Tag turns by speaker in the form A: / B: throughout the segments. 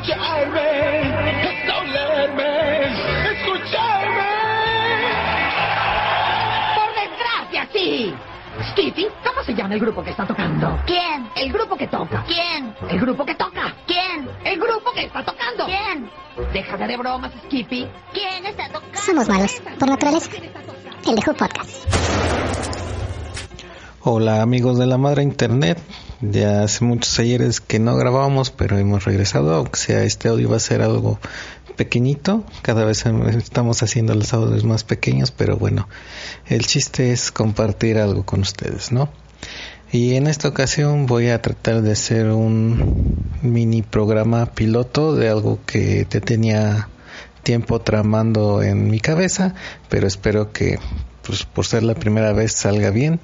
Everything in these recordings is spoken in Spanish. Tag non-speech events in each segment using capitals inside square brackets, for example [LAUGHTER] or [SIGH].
A: escucharme, no leerme, escucharme.
B: Por desgracia, sí. Skippy, ¿cómo se llama el grupo que está tocando?
C: ¿Quién?
B: El grupo que toca.
C: ¿Quién?
B: El grupo que toca.
C: ¿Quién?
B: El grupo que está tocando.
C: ¿Quién?
B: Deja de bromas, Skippy.
C: ¿Quién está tocando?
D: Somos malos, por naturaleza. El de Who Podcast.
E: Hola amigos de la madre internet, ya hace muchos ayeres que no grabábamos, pero hemos regresado, aunque sea este audio va a ser algo pequeñito, cada vez estamos haciendo los audios más pequeños, pero bueno, el chiste es compartir algo con ustedes, ¿no? Y en esta ocasión voy a tratar de hacer un mini programa piloto de algo que te tenía tiempo tramando en mi cabeza, pero espero que pues por ser la primera vez salga bien.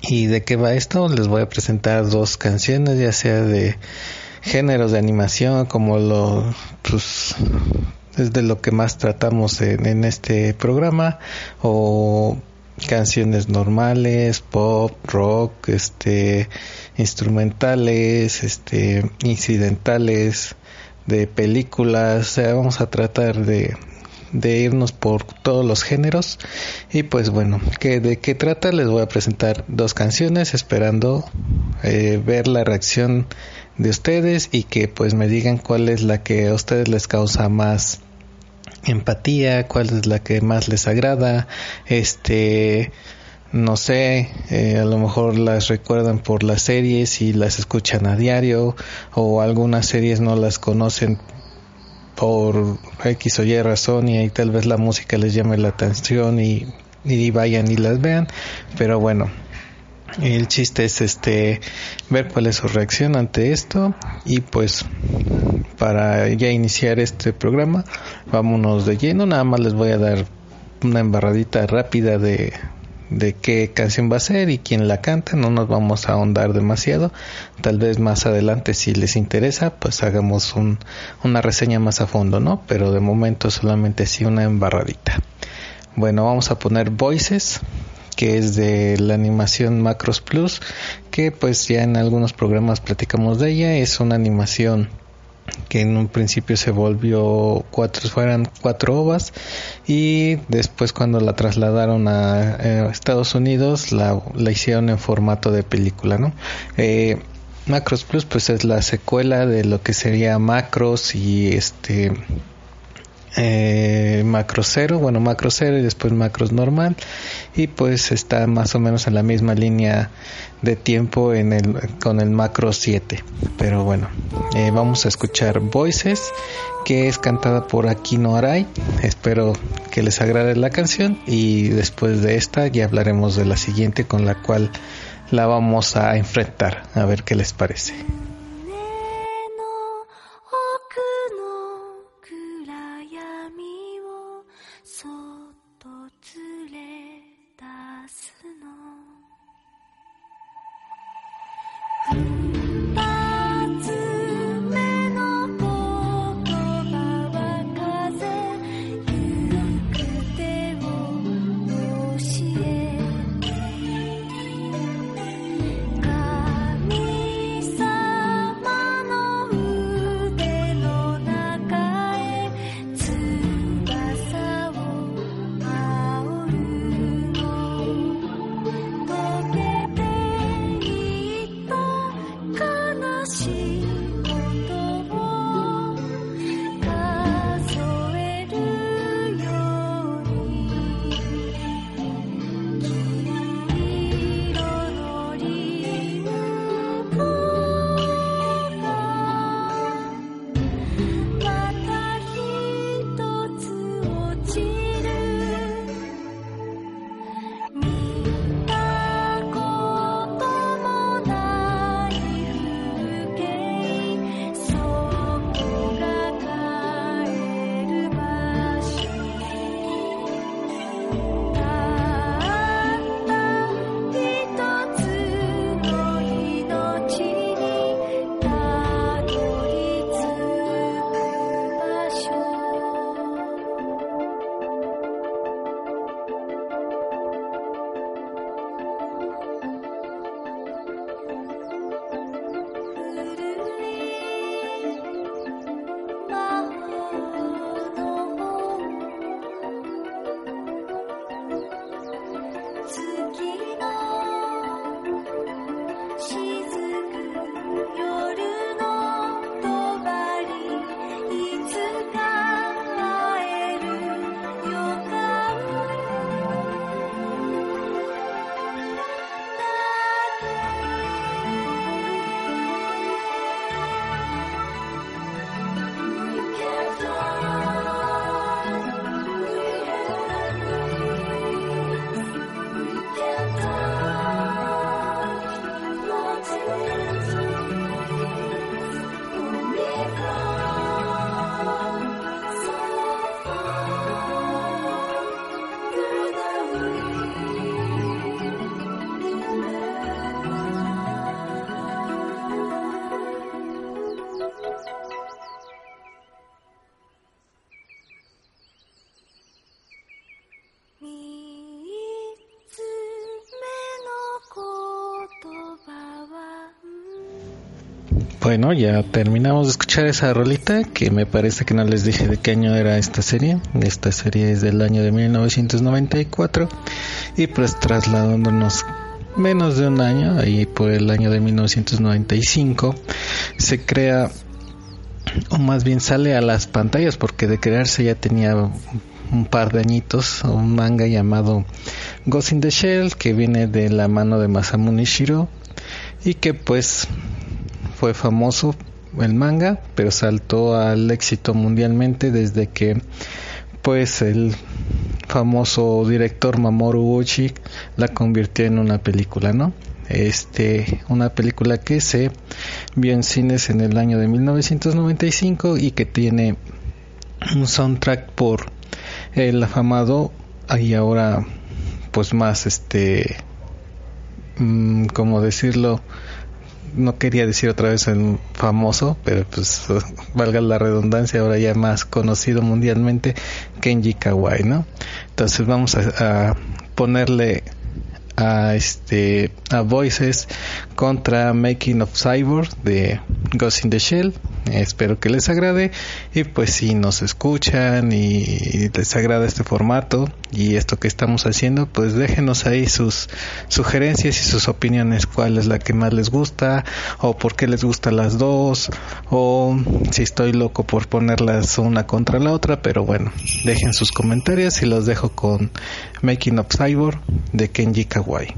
E: ¿Y de qué va esto? Les voy a presentar dos canciones, ya sea de géneros de animación, como lo, pues, es de lo que más tratamos en, en este programa, o canciones normales, pop, rock, este, instrumentales, este, incidentales, de películas, o sea, vamos a tratar de, de irnos por todos los géneros. Y pues bueno que de qué trata les voy a presentar dos canciones esperando eh, ver la reacción de ustedes y que pues me digan cuál es la que a ustedes les causa más empatía cuál es la que más les agrada. Este no sé, eh, a lo mejor las recuerdan por las series y las escuchan a diario o algunas series no las conocen por X o Y razón y ahí tal vez la música les llame la atención y, y vayan y las vean, pero bueno, el chiste es este ver cuál es su reacción ante esto. Y pues para ya iniciar este programa vámonos de lleno. Nada más les voy a dar una embarradita rápida de de qué canción va a ser y quién la canta, no nos vamos a ahondar demasiado, tal vez más adelante si les interesa, pues hagamos un, una reseña más a fondo, ¿no? Pero de momento solamente así una embarradita. Bueno, vamos a poner Voices, que es de la animación Macros Plus, que pues ya en algunos programas platicamos de ella, es una animación que en un principio se volvió cuatro fueran cuatro ovas y después cuando la trasladaron a, eh, Estados Unidos la, la, hicieron en formato de película no eh, Macros Plus pues es la secuela de lo que sería Macros y este eh, macro cero, bueno macro cero y después macros normal. Y pues está más o menos en la misma línea de tiempo en el, con el macro 7 pero bueno eh, vamos a escuchar Voices que es cantada por Aquino Arai espero que les agrade la canción. Y después de esta ya hablaremos de la siguiente con la cual la vamos a enfrentar. A ver qué les parece Bueno, ya terminamos de escuchar esa rolita que me parece que no les dije de qué año era esta serie. Esta serie es del año de 1994 y pues trasladándonos menos de un año, ahí por el año de 1995, se crea o más bien sale a las pantallas porque de crearse ya tenía un par de añitos un manga llamado Ghost in the Shell que viene de la mano de Masamune Shiro y que pues fue famoso el manga pero saltó al éxito mundialmente desde que pues el famoso director Mamoru Oshii la convirtió en una película, ¿no? Este, una película que se vio en cines en el año de 1995 y que tiene un soundtrack por el afamado y ahora pues más este mm, como decirlo no quería decir otra vez el famoso, pero pues [LAUGHS] valga la redundancia, ahora ya más conocido mundialmente, Kenji Kawai, ¿no? Entonces vamos a, a ponerle a este a Voices contra Making of Cyborg de Ghost in the Shell. Espero que les agrade. Y pues si nos escuchan y les agrada este formato y esto que estamos haciendo, pues déjenos ahí sus sugerencias y sus opiniones, cuál es la que más les gusta o por qué les gustan las dos o si estoy loco por ponerlas una contra la otra, pero bueno, dejen sus comentarios y los dejo con Making of Cyborg de Kenji Kawai.